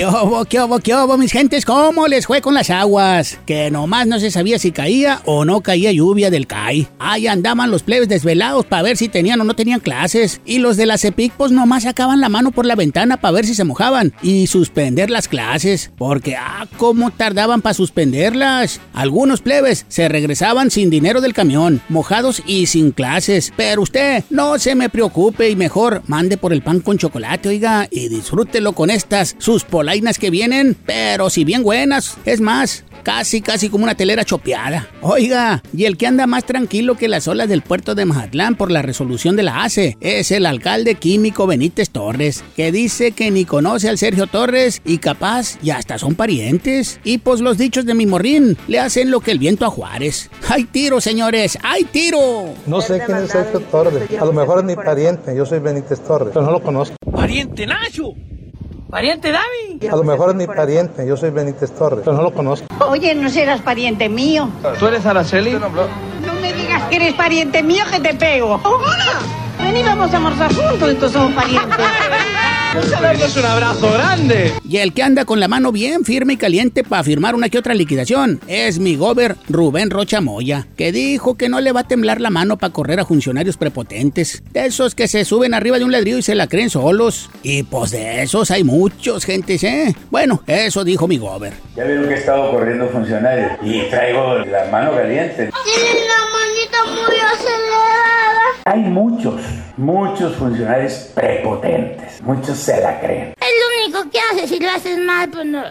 ¿Qué hubo, qué hubo, qué hubo, mis gentes? ¿Cómo les fue con las aguas? Que nomás no se sabía si caía o no caía lluvia del CAI. Ahí andaban los plebes desvelados para ver si tenían o no tenían clases. Y los de la CEPIC pues nomás sacaban la mano por la ventana para ver si se mojaban. Y suspender las clases. Porque, ah, cómo tardaban para suspenderlas. Algunos plebes se regresaban sin dinero del camión, mojados y sin clases. Pero usted no se me preocupe y mejor mande por el pan con chocolate, oiga, y disfrútelo con estas sus polainas que vienen, pero si bien buenas. Es más, casi, casi como una telera chopeada. Oiga, y el que anda más tranquilo que las olas del puerto de Mazatlán por la resolución de la ACE es el alcalde químico Benítez Torres, que dice que ni conoce al Sergio Torres y capaz y hasta son parientes. Y pues los dichos de mi morrín le hacen lo que el viento a Juárez. ¡Hay tiro, señores! ¡Hay tiro! No sé quién es Sergio Torres. A lo mejor es mi pariente. Yo soy Benítez Torres, pero no lo conozco. ¡Pariente Nacho! ¿Pariente David? A lo mejor es mi pariente, yo soy Benítez Torres, pero no lo conozco. Oye, no serás pariente mío. ¿Tú eres Araceli? No me digas que eres pariente mío que te pego. ¡Hola! Ven y vamos a almorzar juntos, estos somos parientes. es un abrazo grande. Y el que anda con la mano bien firme y caliente para firmar una que otra liquidación es mi gober Rubén Rocha Moya, que dijo que no le va a temblar la mano para correr a funcionarios prepotentes, de esos que se suben arriba de un ladrillo y se la creen solos. Y pues de esos hay muchos, gentes, ¿eh? Bueno, eso dijo mi gober. Ya vieron que he estado corriendo funcionarios y traigo la mano caliente. Tienen la manita muy acelerada. Hay muchos, muchos funcionarios prepotentes. Muchos se la creen. Es lo único que haces si lo haces mal, pues no.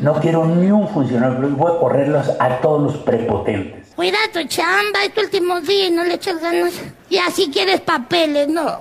No quiero ni un funcionario, pero voy a correrlos a todos los prepotentes. Cuida tu chamba, es tu último día y no le echas ganas. Y así quieres papeles, no.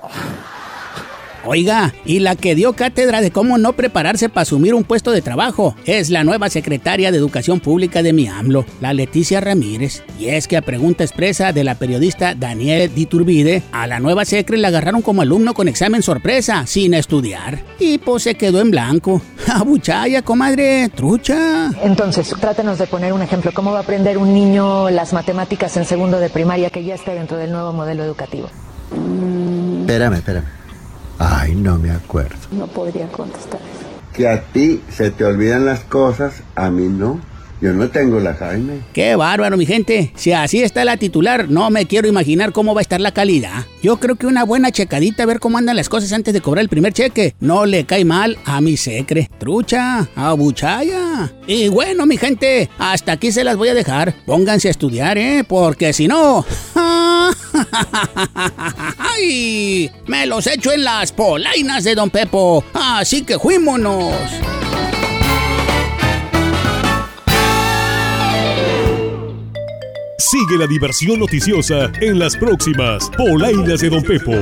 Oiga, y la que dio cátedra de cómo no prepararse para asumir un puesto de trabajo es la nueva secretaria de Educación Pública de mi AMLO, la Leticia Ramírez. Y es que a pregunta expresa de la periodista Daniel Diturbide, a la nueva secre la agarraron como alumno con examen sorpresa, sin estudiar. Y pues se quedó en blanco. ¡Abuchaya, comadre! ¡Trucha! Entonces, trátenos de poner un ejemplo. ¿Cómo va a aprender un niño las matemáticas en segundo de primaria que ya esté dentro del nuevo modelo educativo? Espérame, espérame. Ay, no me acuerdo. No podría contestar eso. Que a ti se te olvidan las cosas, a mí no. Yo no tengo la Jaime. ¡Qué bárbaro, mi gente! Si así está la titular, no me quiero imaginar cómo va a estar la calidad. Yo creo que una buena checadita a ver cómo andan las cosas antes de cobrar el primer cheque. No le cae mal a mi secre. Trucha, abuchaya. Y bueno, mi gente, hasta aquí se las voy a dejar. Pónganse a estudiar, ¿eh? Porque si no... ¡Ay! Me los echo en las polainas de Don Pepo. Así que fuímonos. Sigue la diversión noticiosa en las próximas Polainas de Don Pepo.